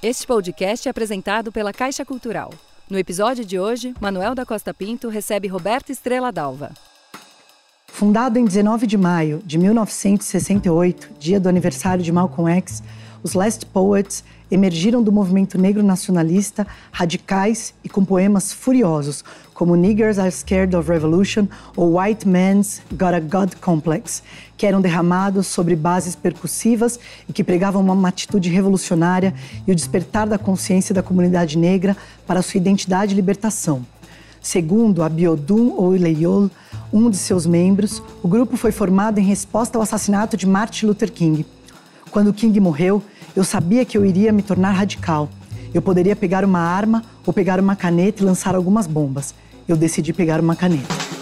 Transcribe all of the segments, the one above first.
Este podcast é apresentado pela Caixa Cultural. No episódio de hoje, Manuel da Costa Pinto recebe Roberto Estrela Dalva. Fundado em 19 de maio de 1968, dia do aniversário de Malcolm X, os Last Poets emergiram do movimento negro nacionalista, radicais e com poemas furiosos, como Niggers Are Scared of Revolution ou White Man's Got a God Complex, que eram derramados sobre bases percussivas e que pregavam uma atitude revolucionária e o despertar da consciência da comunidade negra para sua identidade e libertação. Segundo Abiodun Oileyol, um de seus membros, o grupo foi formado em resposta ao assassinato de Martin Luther King. Quando King morreu, eu sabia que eu iria me tornar radical. Eu poderia pegar uma arma ou pegar uma caneta e lançar algumas bombas. Eu decidi pegar uma caneta.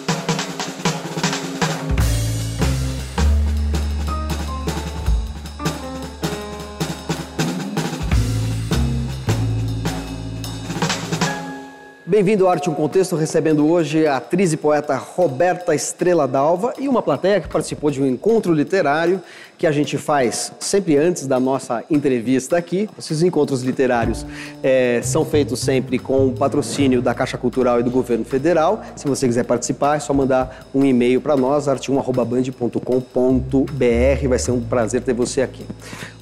Bem-vindo ao Arte um Contexto, recebendo hoje a atriz e poeta Roberta Estrela Dalva e uma plateia que participou de um encontro literário que a gente faz sempre antes da nossa entrevista aqui. Esses encontros literários é, são feitos sempre com o patrocínio da Caixa Cultural e do Governo Federal. Se você quiser participar, é só mandar um e-mail para nós, arte1.band.com.br. Vai ser um prazer ter você aqui.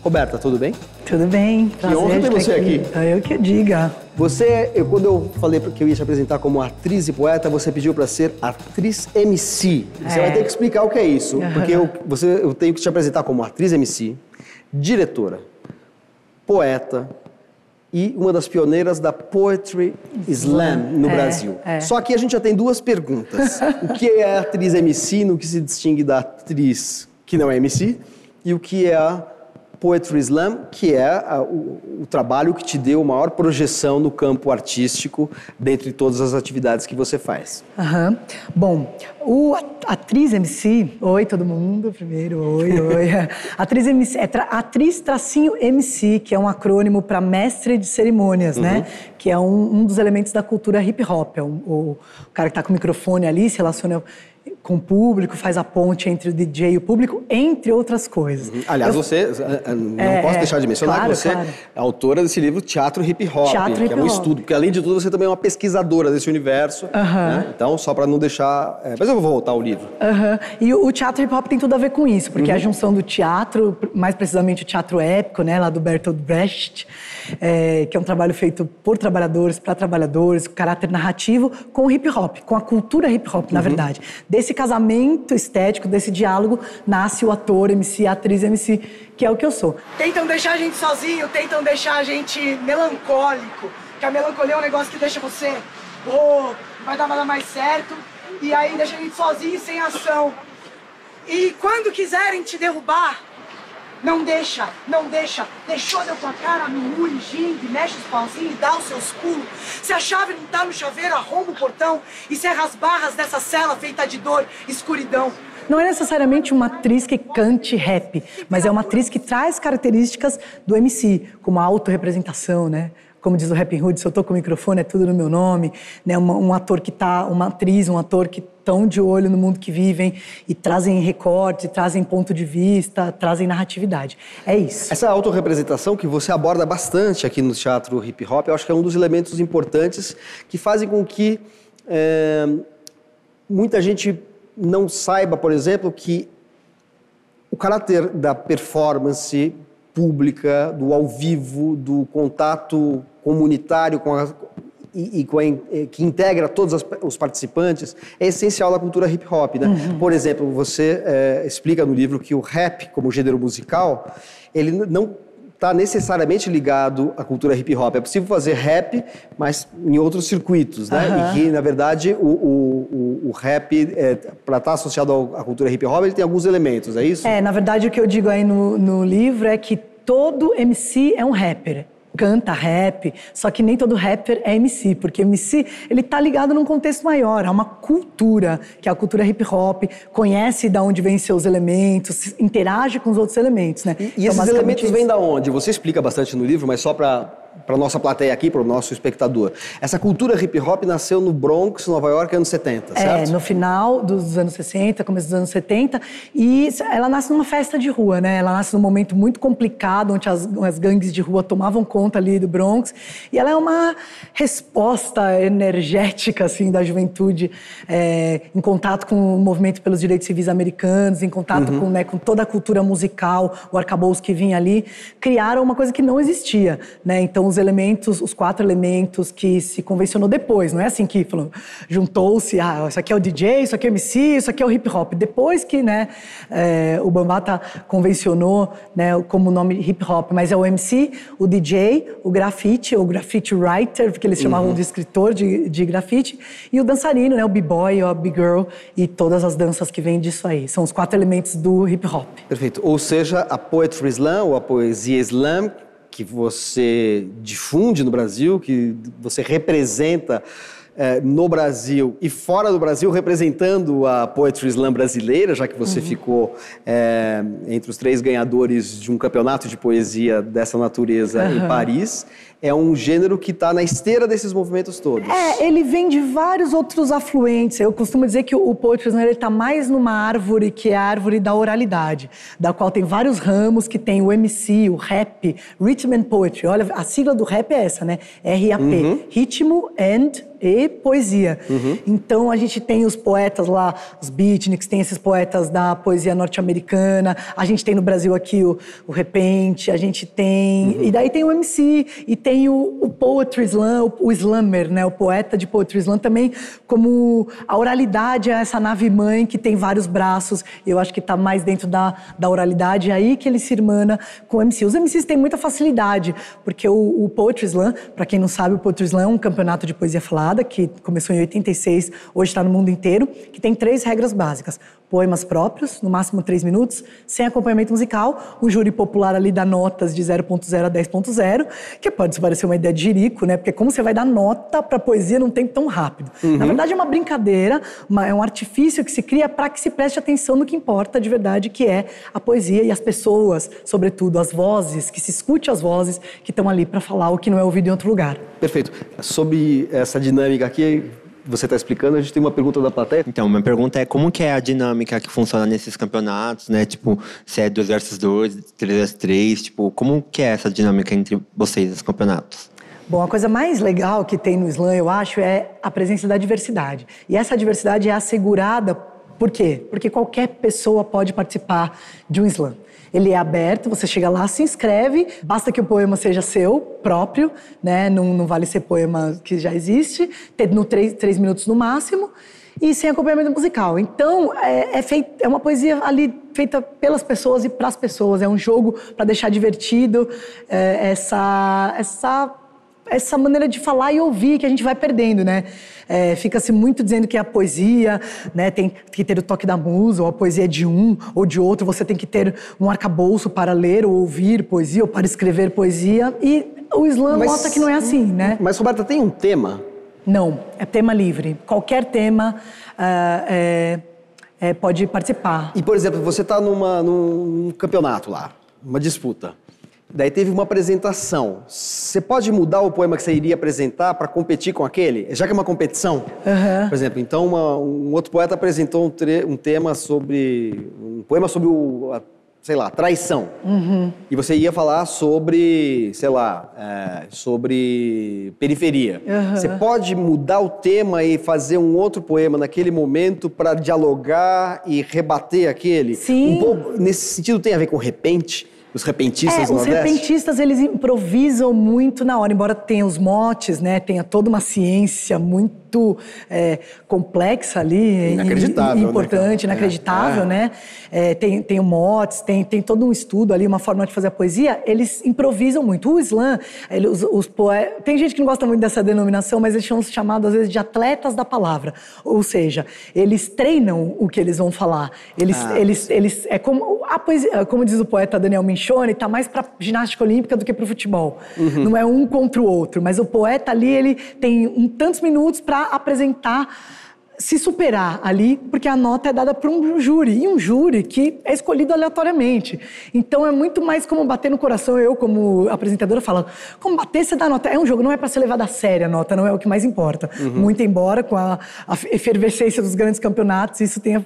Roberta, tudo bem? Tudo bem. Que honra ter você aqui. aqui. Eu que diga. Você, eu, quando eu falei que eu ia te apresentar como atriz e poeta, você pediu para ser atriz MC. Você é. vai ter que explicar o que é isso, porque eu, você, eu tenho que te apresentar como atriz MC, diretora, poeta e uma das pioneiras da Poetry Slam no é, Brasil. É. Só que a gente já tem duas perguntas. o que é a atriz MC, no que se distingue da atriz que não é MC, e o que é a Poetry Slam, que é a, o, o, trabalho que te deu maior projeção no campo artístico, dentre todas as atividades que você faz. Uhum. Bom, o atriz MC, oi todo mundo, primeiro, oi, oi. atriz MC, é tra, atriz tracinho MC, que é um acrônimo para mestre de cerimônias, né? uhum. né? Que é um, um, dos elementos da cultura hip hop. É um, o, o cara que está com o microfone ali se relaciona com o público, faz a ponte entre o DJ e o público, entre outras coisas. Uhum. Aliás, eu, você, eh, eh, não é, posso deixar de mencionar claro, que você claro. é autora desse livro Teatro Hip Hop, Teatro que hip -hop. é um estudo, porque além de tudo você também é uma pesquisadora desse universo. Uhum. Né? Então, só para não deixar... É, mas eu vou voltar ao livro. Uhum. E o, Teatro Hip Hop tem tudo a ver com isso, porque é a uhum. junção do teatro, mais precisamente o teatro épico, né, lá do Bertolt Brecht, é, que é um trabalho feito por trabalhadores, para trabalhadores, com caráter narrativo, com o hip hop, com a cultura hip hop, na uhum. verdade. Desse casamento estético, desse diálogo, nasce o ator MC, a atriz MC, que é o que eu sou. Tentam deixar a gente sozinho, tentam deixar a gente melancólico, que a melancolia é um negócio que deixa você, oh, vai dar nada mais certo, e aí deixa a gente sozinho, sem ação. E quando quiserem te derrubar, não deixa, não deixa. Deixou deu tua cara, mimure, gingue, mexe os pauzinhos e dá os seus pulos. Se a chave não tá no chaveiro, arromba o portão e serra as barras dessa cela feita de dor, escuridão. Não é necessariamente uma atriz que cante rap, mas é uma atriz que traz características do MC, como a autorrepresentação, né? Como diz o Rap Hood, se eu tô com o microfone é tudo no meu nome, né? Um, um ator que tá, uma atriz, um ator que estão de olho no mundo que vivem e trazem recortes, trazem ponto de vista, trazem narratividade. É isso. Essa autorrepresentação que você aborda bastante aqui no teatro hip hop, eu acho que é um dos elementos importantes que fazem com que é, muita gente não saiba, por exemplo, que o caráter da performance pública, do ao vivo, do contato comunitário com a, e, e com a, que integra todos as, os participantes é essencial da cultura hip hop. Né? Uhum. Por exemplo, você é, explica no livro que o rap, como gênero musical, ele não está necessariamente ligado à cultura hip hop. É possível fazer rap, mas em outros circuitos, né? Uhum. E que, na verdade, o, o, o, o rap, é, para estar tá associado à cultura hip hop, ele tem alguns elementos, é isso? É, na verdade, o que eu digo aí no, no livro é que todo MC é um rapper canta rap, só que nem todo rapper é MC, porque MC ele tá ligado num contexto maior, há uma cultura, que é a cultura hip hop, conhece de onde vêm seus elementos, interage com os outros elementos, né? E, e então, esses elementos vêm da onde? Você explica bastante no livro, mas só para para nossa plateia aqui, para o nosso espectador. Essa cultura hip hop nasceu no Bronx, Nova York, anos 70, certo? É, no final dos anos 60, começo dos anos 70, e ela nasce numa festa de rua, né? Ela nasce num momento muito complicado, onde as, as gangues de rua tomavam conta ali do Bronx, e ela é uma resposta energética, assim, da juventude é, em contato com o movimento pelos direitos civis americanos, em contato uhum. com, né, com toda a cultura musical, o arcabouço que vinha ali, criaram uma coisa que não existia, né? Então, os elementos, os quatro elementos que se convencionou depois, não é assim que juntou-se, ah, isso aqui é o DJ, isso aqui é o MC, isso aqui é o hip hop. Depois que né, é, o Bambata convencionou né, como nome hip hop, mas é o MC, o DJ, o grafite, o graffiti writer, porque eles chamavam uhum. de escritor de, de grafite, e o dançarino, né, o b-boy, o b-girl e todas as danças que vêm disso aí. São os quatro elementos do hip hop. Perfeito. Ou seja, a poetry slam ou a poesia slam que você difunde no Brasil, que você representa é, no Brasil e fora do Brasil, representando a Poetry Slam brasileira, já que você uhum. ficou é, entre os três ganhadores de um campeonato de poesia dessa natureza uhum. em Paris é um gênero que está na esteira desses movimentos todos. É, ele vem de vários outros afluentes. Eu costumo dizer que o poetry slam está mais numa árvore que é a árvore da oralidade, da qual tem vários ramos, que tem o MC, o rap, rhythm and poetry. Olha, a sigla do rap é essa, né? R-A-P, uhum. ritmo and e poesia. Uhum. Então a gente tem os poetas lá, os beatniks, tem esses poetas da poesia norte-americana, a gente tem no Brasil aqui o, o Repente, a gente tem. Uhum. E daí tem o MC, e tem o, o Poetry Slam, o, o Slammer, né? O poeta de Poetry Slam também, como a oralidade é essa nave-mãe que tem vários braços, eu acho que está mais dentro da, da oralidade, é aí que ele se irmana com o MC. Os MCs têm muita facilidade, porque o, o Poetry Slam, para quem não sabe, o Poetry Slam é um campeonato de poesia falada que começou em 86, hoje está no mundo inteiro, que tem três regras básicas poemas próprios, no máximo três minutos, sem acompanhamento musical. O júri popular ali dá notas de 0.0 a 10.0, que pode parecer uma ideia de jirico, né? Porque como você vai dar nota para poesia num tempo tão rápido? Uhum. Na verdade é uma brincadeira, uma, é um artifício que se cria para que se preste atenção no que importa de verdade, que é a poesia e as pessoas, sobretudo as vozes, que se escute as vozes que estão ali para falar o que não é ouvido em outro lugar. Perfeito. Sobre essa dinâmica aqui, você está explicando, a gente tem uma pergunta da plateia. Então, minha pergunta é como que é a dinâmica que funciona nesses campeonatos, né? Tipo, se é 2 versus 2, 3 versus 3, tipo, como que é essa dinâmica entre vocês, os campeonatos? Bom, a coisa mais legal que tem no slam, eu acho, é a presença da diversidade. E essa diversidade é assegurada por quê? Porque qualquer pessoa pode participar de um slam. Ele é aberto, você chega lá, se inscreve, basta que o poema seja seu, próprio, né? Não, não vale ser poema que já existe, no três, três minutos no máximo e sem acompanhamento musical. Então, é, é, é uma poesia ali feita pelas pessoas e para as pessoas. É um jogo para deixar divertido é, essa, essa essa maneira de falar e ouvir que a gente vai perdendo, né? É, Fica-se muito dizendo que a poesia né, tem que ter o toque da musa, ou a poesia é de um ou de outro, você tem que ter um arcabouço para ler ou ouvir poesia, ou para escrever poesia. E o Islã mas, mostra que não é assim, né? Mas, Roberta, tem um tema? Não, é tema livre. Qualquer tema uh, é, é, pode participar. E, por exemplo, você está num campeonato lá, uma disputa. Daí teve uma apresentação. Você pode mudar o poema que você iria apresentar para competir com aquele? Já que é uma competição? Uhum. Por exemplo, então uma, um outro poeta apresentou um, tre, um, tema sobre. um poema sobre o. A, sei lá, traição. Uhum. E você ia falar sobre, sei lá, é, sobre periferia. Uhum. Você pode mudar o tema e fazer um outro poema naquele momento para dialogar e rebater aquele? Sim. Um pouco, nesse sentido tem a ver com repente? Os repentistas é, Os repentistas, eles improvisam muito na hora, embora tenha os motes, né? Tenha toda uma ciência muito é, complexa ali. Inacreditável, e, importante, né, inacreditável, é, né? É, tem, tem o motes, tem, tem todo um estudo ali, uma forma de fazer a poesia. Eles improvisam muito. O slam, ele, os, os poetas... Tem gente que não gosta muito dessa denominação, mas eles são chamados, às vezes, de atletas da palavra. Ou seja, eles treinam o que eles vão falar. Eles, ah, eles, eles, é como, a poesia, como diz o poeta Daniel Minch, Michone está mais para ginástica olímpica do que para o futebol. Uhum. Não é um contra o outro, mas o poeta ali ele tem um, tantos minutos para apresentar se superar ali, porque a nota é dada por um júri, e um júri que é escolhido aleatoriamente. Então é muito mais como bater no coração, eu como apresentadora falo, como bater, você dá nota. É um jogo, não é para ser levado a sério a nota, não é o que mais importa. Uhum. Muito embora com a, a efervescência dos grandes campeonatos, isso tenha,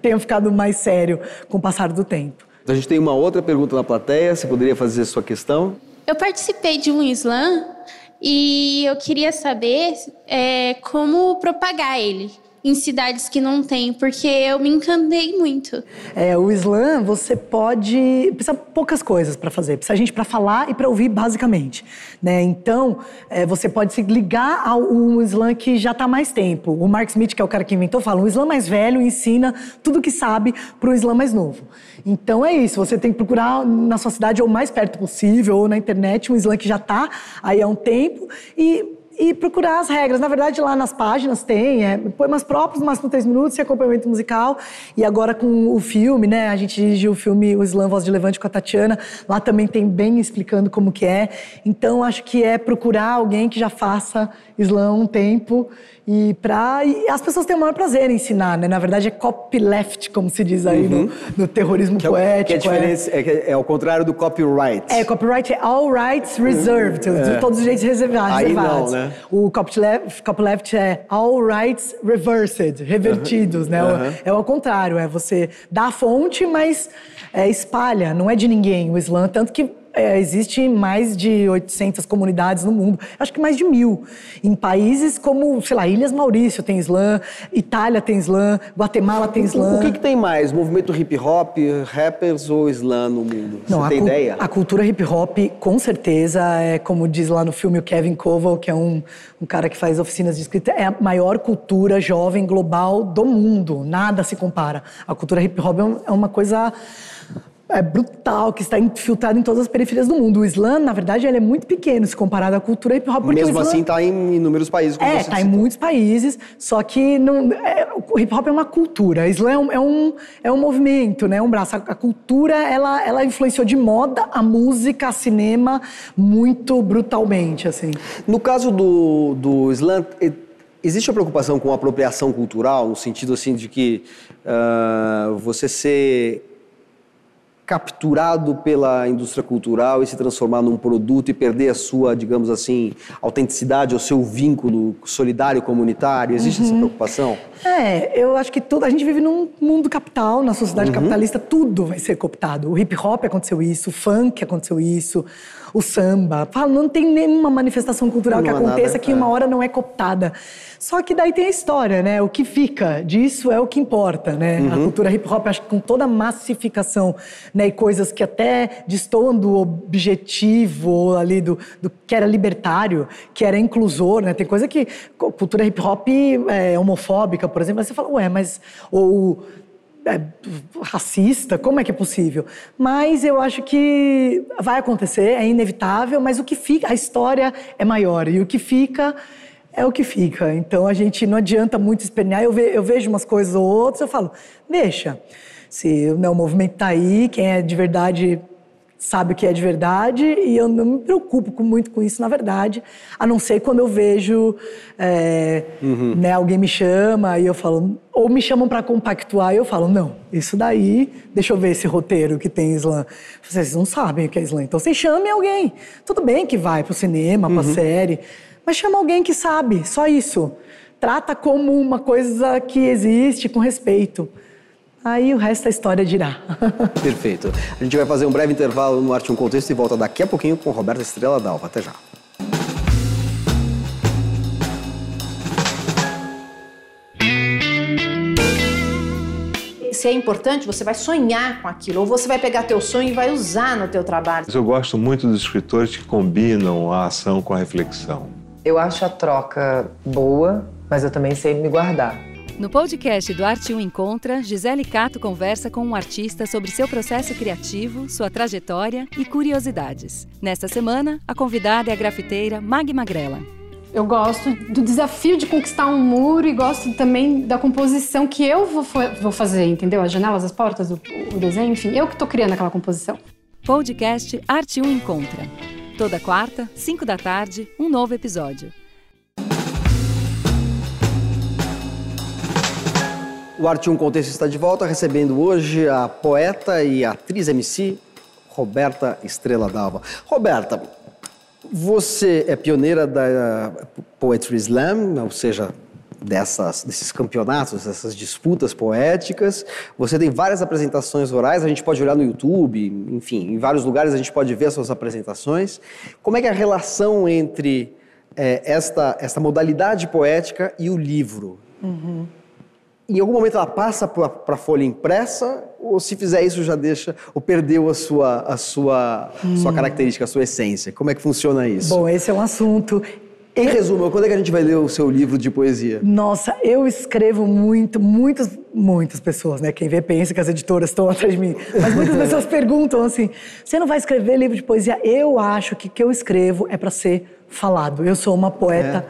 tenha ficado mais sério com o passar do tempo. A gente tem uma outra pergunta na plateia, você poderia fazer a sua questão? Eu participei de um slam e eu queria saber é, como propagar ele em cidades que não tem, porque eu me encantei muito. É, o slam você pode precisa poucas coisas para fazer, precisa gente para falar e para ouvir basicamente, né? Então é, você pode se ligar ao um slam que já está mais tempo. O Mark Smith que é o cara que inventou fala, um slam mais velho ensina tudo que sabe para o slam mais novo. Então é isso, você tem que procurar na sua cidade ou mais perto possível ou na internet um slam que já está aí há um tempo e e procurar as regras. Na verdade, lá nas páginas tem, é, poemas próprios, máximo três minutos, e acompanhamento musical. E agora com o filme, né? A gente dirigiu o filme O Slam Voz de Levante com a Tatiana. Lá também tem bem explicando como que é. Então, acho que é procurar alguém que já faça slam um tempo e para as pessoas têm o maior prazer em ensinar, né? Na verdade é copyleft, como se diz aí uhum. no, no, terrorismo que poético. que é, diferença, é, é, é, ao contrário do copyright. É, copyright é all rights reserved, é. todos os direitos reservados. Aí não, né? O copyleft, copyleft é all rights reversed, revertidos, uhum. né? Uhum. É ao contrário, é você dá a fonte, mas é, espalha, não é de ninguém o Islã, tanto que é, existe mais de 800 comunidades no mundo, acho que mais de mil. Em países como, sei lá, Ilhas Maurício tem slam, Itália tem slam, Guatemala tem slam. O, que, que tem mais? Movimento hip hop, rappers ou slam no mundo? Não, Você tem ideia? A cultura hip hop, com certeza, é como diz lá no filme o Kevin Koval, que é um, um cara que faz oficinas de escrita, é a maior cultura jovem global do mundo. Nada se compara. A cultura hip hop é, é uma coisa é brutal, que está infiltrado em todas as periferias do mundo. O Islã, na verdade, ele é muito pequeno se comparado à cultura hip hop. Mesmo assim, está em inúmeros países. Como é, está em muitos países, só que não, é, o hip hop é uma cultura. O Islã é um, é um, é um movimento, né? um braço. A, a, cultura, ela, ela influenciou de moda a música, a cinema, muito brutalmente, assim. No caso do, do Islã, existe a preocupação com a apropriação cultural, no sentido assim de que uh, você ser capturado pela indústria cultural e se transformar num produto e perder a sua, digamos assim, autenticidade, o seu vínculo solidário comunitário? Existe uhum. essa preocupação? É, eu acho que tudo. A gente vive num mundo capital, na sociedade uhum. capitalista, tudo vai ser cooptado. O hip hop aconteceu isso, o funk aconteceu isso o samba. Fala, não tem nenhuma manifestação cultural não que aconteça nada, que uma é. hora não é cooptada. Só que daí tem a história, né? O que fica disso é o que importa, né? Uhum. A cultura hip hop, acho que com toda a massificação, né? E coisas que até destoam do objetivo ali, do, do que era libertário, que era inclusor, né? Tem coisa que cultura hip hop é homofóbica, por exemplo, aí você fala, ué, mas ou é, racista, como é que é possível? Mas eu acho que vai acontecer, é inevitável, mas o que fica, a história é maior e o que fica é o que fica. Então a gente não adianta muito espernear. Eu, ve, eu vejo umas coisas ou outras, eu falo, deixa. Se né, o movimento está aí, quem é de verdade sabe o que é de verdade e eu não me preocupo muito com isso, na verdade, a não ser quando eu vejo é, uhum. né, alguém me chama e eu falo, ou me chamam para compactuar e eu falo, não, isso daí, deixa eu ver esse roteiro que tem slam. Vocês não sabem o que é slam, então vocês chamem alguém. Tudo bem que vai para o cinema, para uhum. série, mas chama alguém que sabe, só isso. Trata como uma coisa que existe com respeito. Aí o resto da história dirá. Perfeito. A gente vai fazer um breve intervalo no Arte um Contexto e volta daqui a pouquinho com Roberta Estrela Dalva. Até já. se é importante, você vai sonhar com aquilo, ou você vai pegar teu sonho e vai usar no teu trabalho. Eu gosto muito dos escritores que combinam a ação com a reflexão. Eu acho a troca boa, mas eu também sei me guardar. No podcast do Arte 1 Encontra, Gisele Cato conversa com um artista sobre seu processo criativo, sua trajetória e curiosidades. Nesta semana, a convidada é a grafiteira Mag Magrela. Eu gosto do desafio de conquistar um muro e gosto também da composição que eu vou, vou fazer, entendeu? As janelas, as portas, o, o desenho, enfim, eu que estou criando aquela composição. Podcast Arte 1 Encontra. Toda quarta, 5 da tarde, um novo episódio. O Arte 1 Contexto está de volta, recebendo hoje a poeta e atriz MC Roberta Estrela Dalva. Roberta, você é pioneira da Poetry Slam, ou seja, dessas, desses campeonatos, dessas disputas poéticas. Você tem várias apresentações orais, a gente pode olhar no YouTube, enfim, em vários lugares a gente pode ver as suas apresentações. Como é que é a relação entre é, esta, esta modalidade poética e o livro? Uhum. Em algum momento ela passa para a folha impressa ou se fizer isso já deixa ou perdeu a sua a sua Hum. sua característica, a sua essência? Como é que funciona isso? Bom, esse é um assunto. Em resumo, quando é que a gente vai ler o seu livro de poesia? Nossa, eu escrevo muito, muitas, muitas pessoas, né? Quem vê pensa que as editoras estão atrás de mim. Mas muitas pessoas perguntam assim: você não vai escrever livro de poesia? Eu acho que o que eu escrevo é para ser falado. Eu sou uma poeta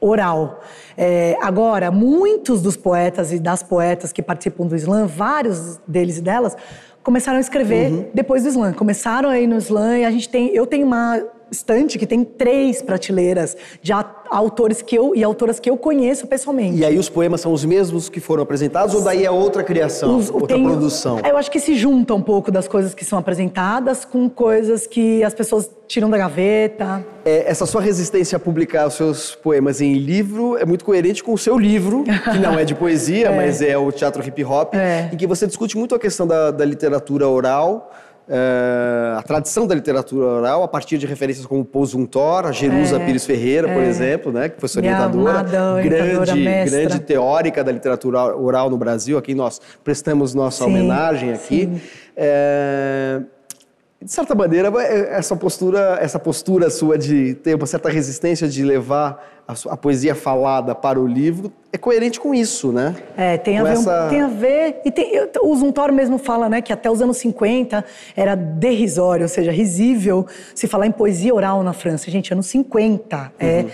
oral. É, agora, muitos dos poetas e das poetas que participam do slam, vários deles e delas, começaram a escrever depois do slam. Começaram aí no slam e a gente tem, eu tenho uma estante que tem três prateleiras de autores que eu e autoras que eu conheço pessoalmente. E aí os poemas são os mesmos que foram apresentados ou daí é outra criação, Os- outra tem- produção? Eu acho que se junta um pouco das coisas que são apresentadas com coisas que as pessoas tiram da gaveta. É, essa sua resistência a publicar os seus poemas em livro é muito coerente com o seu livro, que não é de poesia, É. mas é o teatro hip hop, É. em que você discute muito a questão da, da literatura oral, é, a tradição da literatura oral, a partir de referências como Pousum Thor, a Jerusa É. Pires Ferreira, por É. exemplo, né, que foi sua orientadora, amada grande, mestra. grande teórica da literatura oral no Brasil, a quem nós prestamos nossa Sim, homenagem aqui. É, de certa maneira, é, essa postura, essa postura sua de ter uma certa resistência de levar a, sua- a poesia falada para o livro é coerente com isso, né? É, tem a, Com ver, essa- tem a ver. E tem, eu- o Zuntor mesmo fala, né, que até os anos 50 era derrisório, ou seja, risível se falar em poesia oral na França. Gente, anos 50. É,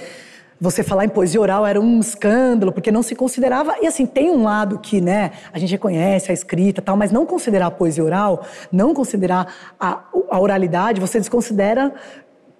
você falar em poesia oral era um escândalo, porque não se considerava. E assim, tem um lado que, né, a gente reconhece a escrita tal, mas não considerar a poesia oral, não considerar a, a oralidade, você desconsidera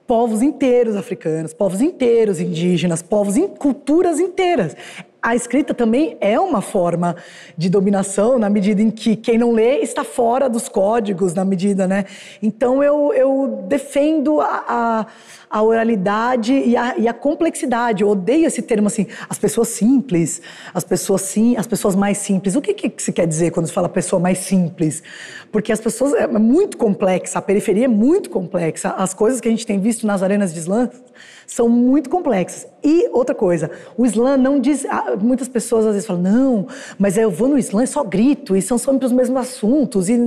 povos inteiros africanos, povos inteiros indígenas, povos em culturas inteiras. A escrita também é uma forma de dominação na medida em que quem não lê está fora dos códigos, na medida, né? Então eu, eu defendo a, a, a oralidade e a, e a complexidade. Eu odeio esse termo assim, as pessoas simples, as pessoas sim, as pessoas mais simples. O que, que se quer dizer quando se fala pessoa mais simples? Porque as pessoas é muito complexa, a periferia é muito complexa. As coisas que a gente tem visto nas arenas de slam são muito complexas. E outra coisa, o slam não diz. ah, Muitas pessoas às vezes falam, não, mas eu vou no slam e só grito, e são sempre os mesmos assuntos, e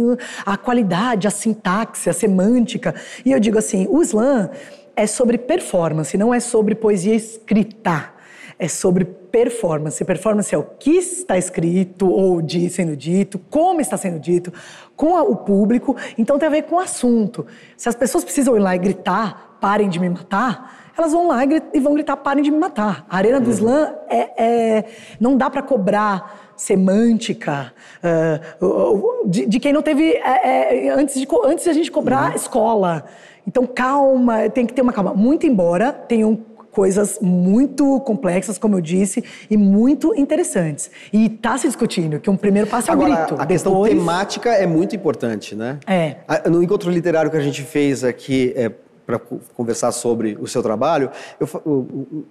a qualidade, a sintaxe, a semântica. E eu digo assim: o slam é sobre performance, não é sobre poesia escrita. É sobre performance. Performance é o que está escrito ou de, sendo dito, como está sendo dito, com a- o público. Então tem a ver com o assunto. Se as pessoas precisam ir lá e gritar, parem de me matar, elas vão lá e, vão gritar, parem de me matar. A arena do slam é, é- não dá para cobrar semântica o- de, de quem não teve é, é, antes de antes de a gente cobrar escola. Então calma, tem que ter uma calma. Muito embora tenham coisas muito complexas, como eu disse, e muito interessantes. E está se discutindo que um primeiro passo é o grito. a questão depois... temática é muito importante, né? É. No encontro literário que a gente fez aqui é, para conversar sobre o seu trabalho, eu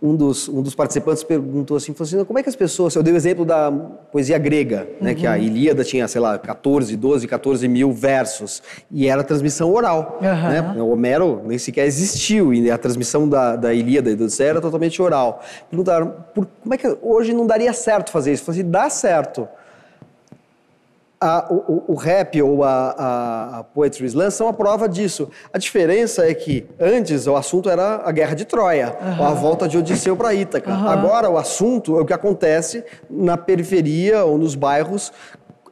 um, dos, um dos participantes perguntou assim, falou assim, como é que as pessoas... Eu dei o exemplo da poesia grega, né? Que a Ilíada tinha, sei lá, 14, 12, 14 mil versos. E era transmissão oral, Aham. né? O Homero nem sequer existiu e a transmissão da, da Ilíada e do Odisseia era totalmente oral. Perguntaram, por, como é que hoje não daria certo fazer isso? Eu falei assim, dá certo. A- o, o- rap ou a, a, a poetry slam são a prova disso. A diferença é que antes o assunto era a guerra de Troia, ou a volta de Odisseu para Ítaca. Agora o assunto é o que acontece na periferia ou nos bairros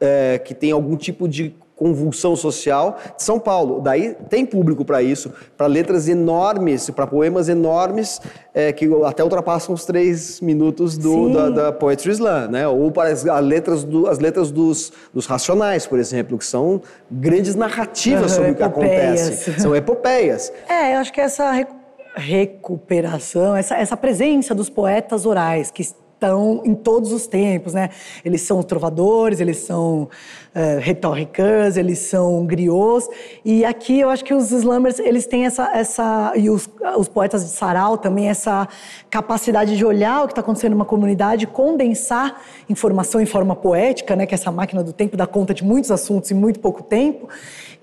é, que tem algum tipo de convulsão social de São Paulo. Daí tem público para isso, para letras enormes, para poemas enormes é, que até ultrapassam os três minutos do, da, da Poetry Slam, né? Ou para as, as letras, do- as letras dos, dos Racionais, por exemplo, que são grandes narrativas Aham, sobre o que epopeias. acontece. São epopeias. É, eu acho que essa recu- recuperação, essa, essa presença dos poetas orais, que estão em todos os tempos, né? Eles são trovadores, eles são uh, retóricas, eles são griots. E aqui eu acho que os slammers, eles têm essa... essa e os, os poetas de sarau também, essa capacidade de olhar o que está acontecendo numa comunidade, condensar informação em forma poética, né? Que essa máquina do tempo dá conta de muitos assuntos em muito pouco tempo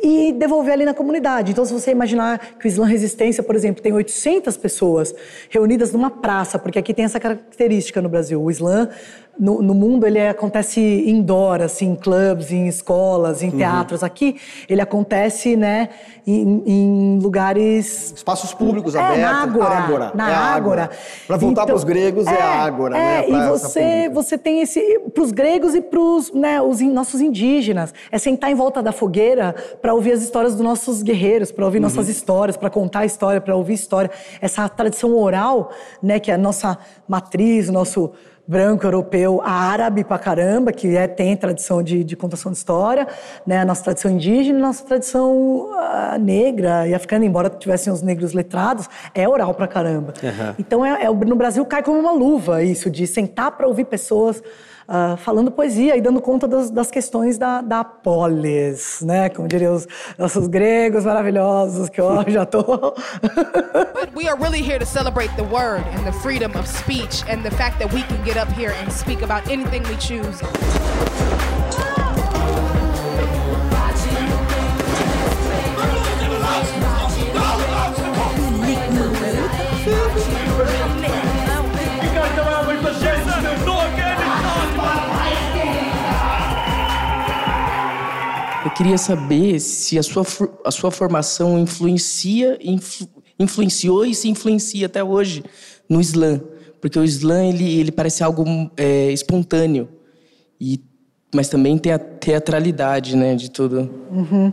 e devolver ali na comunidade. Então, se você imaginar que o Islã Resistência, por exemplo, tem 800 pessoas reunidas numa praça, porque aqui tem essa característica no Brasil, o Islã no, no, mundo ele acontece indoor, assim, em clubes, em escolas, em uhum. teatros. Aqui ele acontece, né, em, em lugares espaços públicos é, abertos. Na ágora, ágora. Na é ágora. Para voltar então, para os gregos é, é ágora, é, né? E você, você tem esse para os gregos e para os, né, os nossos indígenas é sentar em volta da fogueira para ouvir as histórias dos nossos guerreiros, para ouvir uhum. nossas histórias, para contar a história, para ouvir história. Essa tradição oral, né, que é a nossa matriz, o nosso branco, europeu, árabe pra caramba, que é, tem tradição de, de contação de história, né? A nossa tradição indígena e nossa tradição uh, negra e africana, embora tivessem os negros letrados, é oral pra caramba. Uhum. Então, é, é, no Brasil cai como uma luva isso, de sentar para ouvir pessoas uh, falando poesia e dando conta das, das questões da, da polis, né? Como diriam os nossos gregos maravilhosos, que eu já tô. But we are really here to celebrate the word and the freedom of speech and the fact that we can get up here and speak about anything we choose. Eu queria saber se a sua, a sua formação influencia, influ, influenciou e se influencia até hoje no Islã. Porque o Islã ele, ele parece algo é, espontâneo, e, mas também tem a teatralidade né, de tudo. Uhum.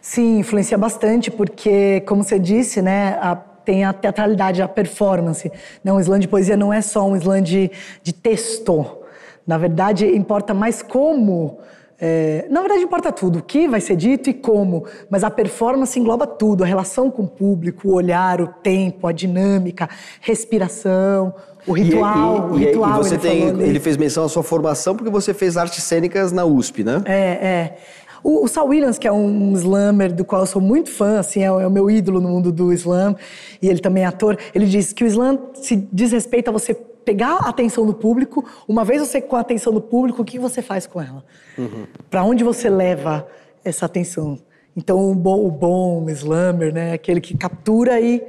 Sim, influencia bastante, porque, como você disse, né, a, tem a teatralidade, a performance. Não, o Islã de poesia não é só um Islã de, de texto. Na verdade, importa mais como é, na verdade, importa tudo, o que vai ser dito e como, mas a performance engloba tudo: a relação com o público, o olhar, o tempo, a dinâmica, respiração, o ritual. E, e, o ritual e você ele tem, ele fez menção à sua formação porque você fez artes cênicas na USP, né? É, é. O, o Sal Williams, que é um slammer do qual eu sou muito fã, assim, é, é, o meu ídolo no mundo do slam, e ele também é ator, ele diz que o slam se diz respeito a você pegar a atenção do público. Uma vez você com a atenção do público, o que você faz com ela? Uhum. Para onde você leva essa atenção? Então, o bom, o bom slammer, né, aquele que captura e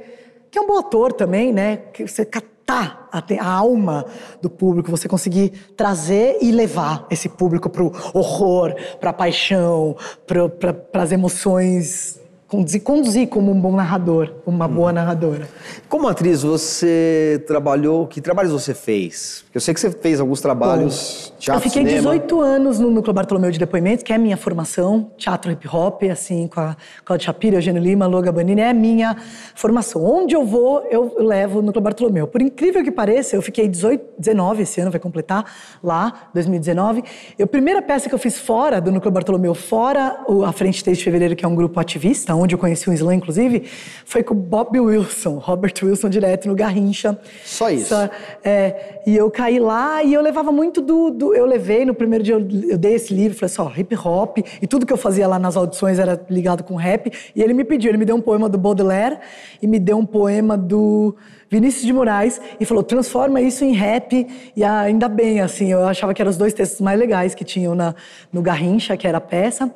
que é um bom ator também, né, que você captar a, alma do público, você conseguir trazer e levar esse público para o horror, para a paixão, para as emoções conduzir, conduzir como um bom narrador, uma boa narradora. Como atriz, você trabalhou, que trabalhos você fez? Eu sei que você fez alguns trabalhos, Bom, teatro, Eu fiquei cinema. 18 anos no Núcleo Bartolomeu de Depoimentos, que é a minha formação, teatro hip hop, assim, com a Claudia Shapiro, Eugênio Lima, Loga Banini, é a minha formação. Onde eu vou, eu levo o Núcleo Bartolomeu. Por incrível que pareça, eu fiquei 18, 19 esse ano, vai completar, lá, 2019. Eu, a primeira peça que eu fiz fora do Núcleo Bartolomeu, fora o A Frente desde Fevereiro, que é um grupo ativista, onde eu conheci o Islã, inclusive, foi com o Bob Wilson, Robert Wilson, direto no Garrincha. Só isso? Só, é, e eu caí lá e eu levava muito do... do eu levei, no primeiro dia eu, eu dei esse livro, falei assim, ó, hip hop, e tudo que eu fazia lá nas audições era ligado com rap, e ele me pediu, ele me deu um poema do Baudelaire e me deu um poema do... Vinícius de Moraes e falou: transforma isso em rap. E ainda bem, assim, eu achava que eram os dois textos mais legais que tinham na, no Garrincha, que era a peça.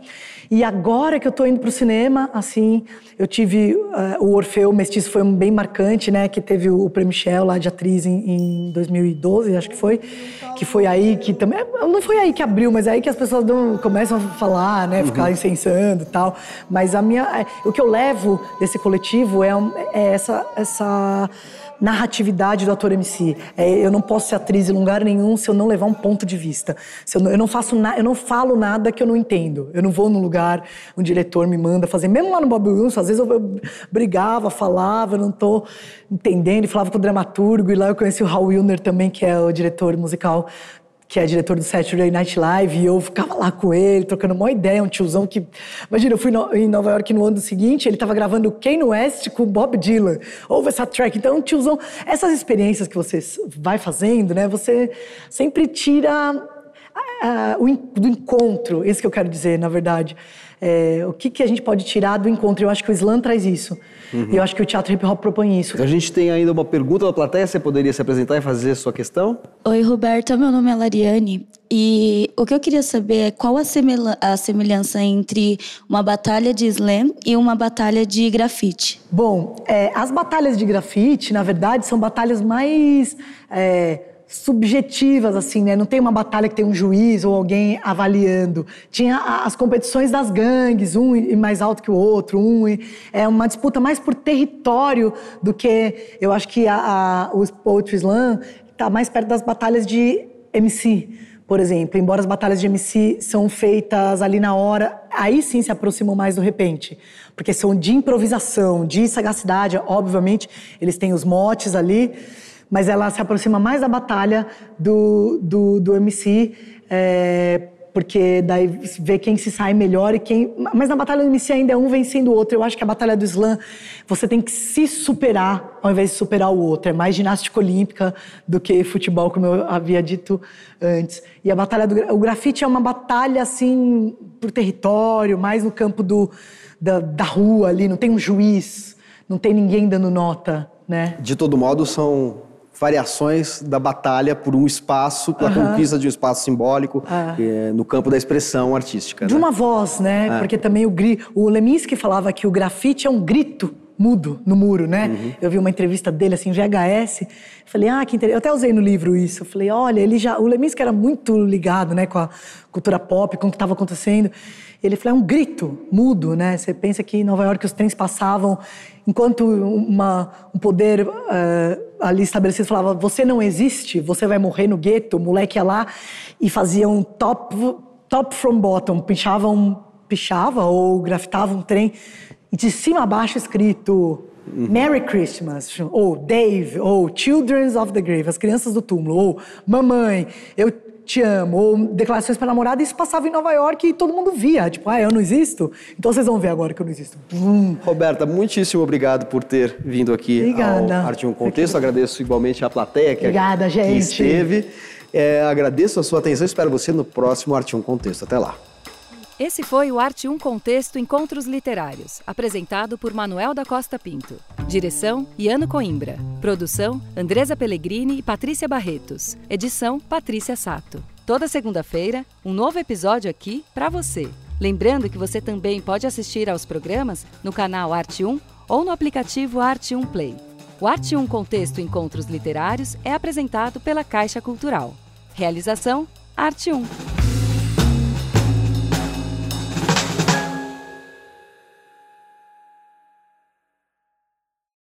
E agora que eu tô indo pro cinema, assim, eu tive uh, o Orfeu Mestiço foi um bem marcante, né? Que teve o, o Prêmio Michel lá de atriz em, em, 2012, acho que foi. Que foi aí que também. Não foi aí que abriu, mas é aí que as pessoas dão, começam a falar, né? Ficar uhum. incensando e tal. Mas a minha. É, o que eu levo desse coletivo é, é essa. essa narratividade do ator MC. É, eu não posso ser atriz em lugar nenhum se eu não levar um ponto de vista. Se eu, não, eu não faço na, eu não falo nada que eu não entendo. Eu não vou num lugar um diretor me manda fazer. Mesmo lá no Bob Wilson, às vezes eu, eu brigava, falava, eu não estou entendendo, e falava com o dramaturgo. E lá eu conheci o Raul Wilner também, que é o diretor musical que é diretor do Saturday Night Live, e eu ficava lá com ele, trocando uma ideia, um tiozão que... Imagina, eu fui no, em Nova York no ano seguinte, ele estava gravando Kanye West com Bob Dylan. Ouve essa track. Então, um tiozão... Essas experiências que você vai fazendo, né? Você sempre tira uh, o, do encontro, isso que eu quero dizer, na verdade. É, o que, que a gente pode tirar do encontro? Eu acho que o slam traz isso. Uhum. E eu acho que o teatro hip hop propõe isso. A gente tem ainda uma pergunta da plateia. Você poderia se apresentar e fazer a sua questão? Oi, Roberta. Meu nome é Lariane. E o que eu queria saber é qual a, a semelhança entre uma batalha de slam e uma batalha de grafite. Bom, é, as batalhas de grafite, na verdade, são batalhas mais. É, subjetivas, assim, né? Não tem uma batalha que tem um juiz ou alguém avaliando. Tinha as competições das gangues, um mais alto que o outro, um é uma disputa mais por território do que eu acho que a, a, o Poetry Slam está mais perto das batalhas de MC, por exemplo. Embora as batalhas de MC são feitas ali na hora, aí sim se aproximam mais do repente. Porque são de improvisação, de sagacidade, obviamente, eles têm os motes ali, mas ela se aproxima mais da batalha do, do, do MC, é, porque daí vê quem se sai melhor e quem. Mas na batalha do MC ainda é um vencendo o outro. Eu acho que a batalha do slam você tem que se superar ao invés de superar o outro. É mais ginástica olímpica do que futebol, como eu havia dito antes. E a batalha do o grafite é uma batalha assim por território, mais no campo do, da, da rua ali. Não tem um juiz, não tem ninguém dando nota, né? De todo modo são variações da batalha por um espaço, pela uhum. conquista de um espaço simbólico é, no campo da expressão artística. De né? uma voz, né? É. Porque também o, o Leminski falava que o grafite é um grito mudo no muro, né? Uhum. Eu vi uma entrevista dele assim, VHS, falei, ah, que interessante. Eu até usei no livro isso. Eu falei, olha, ele já, o Leminski era muito ligado, né, com a cultura pop, com o que estava acontecendo. Ele falou, é um grito mudo, né? Você pensa que em Nova York os trens passavam enquanto uma, um poder uh, ali estabelecido falava, você não existe, você vai morrer no gueto, o moleque ia lá e fazia um top, top from bottom, pichava, um, pichava ou grafitava um trem de cima a baixo escrito uhum. Merry Christmas, ou Dave, ou Children of the Grave, as crianças do túmulo, ou Mamãe, eu te amo, ou declarações para namorada, isso passava em Nova York e todo mundo via. Tipo, ah, eu não existo? Então vocês vão ver agora que eu não existo. Hum. Roberta, muitíssimo obrigado por ter vindo aqui Obrigada. ao Arte um Contexto. Agradeço igualmente à plateia que, Obrigada, que gente. esteve. É, agradeço a sua atenção e espero você no próximo Arte um Contexto. Até lá. Esse foi o Arte 1 Contexto Encontros Literários, apresentado por Manuel da Costa Pinto. Direção: Iano Coimbra. Produção: Andresa Pellegrini e Patrícia Barretos. Edição: Patrícia Sato. Toda segunda-feira, um novo episódio aqui para você. Lembrando que você também pode assistir aos programas no canal Arte 1 ou no aplicativo Arte 1 Play. O Arte 1 Contexto Encontros Literários é apresentado pela Caixa Cultural. Realização: Arte 1.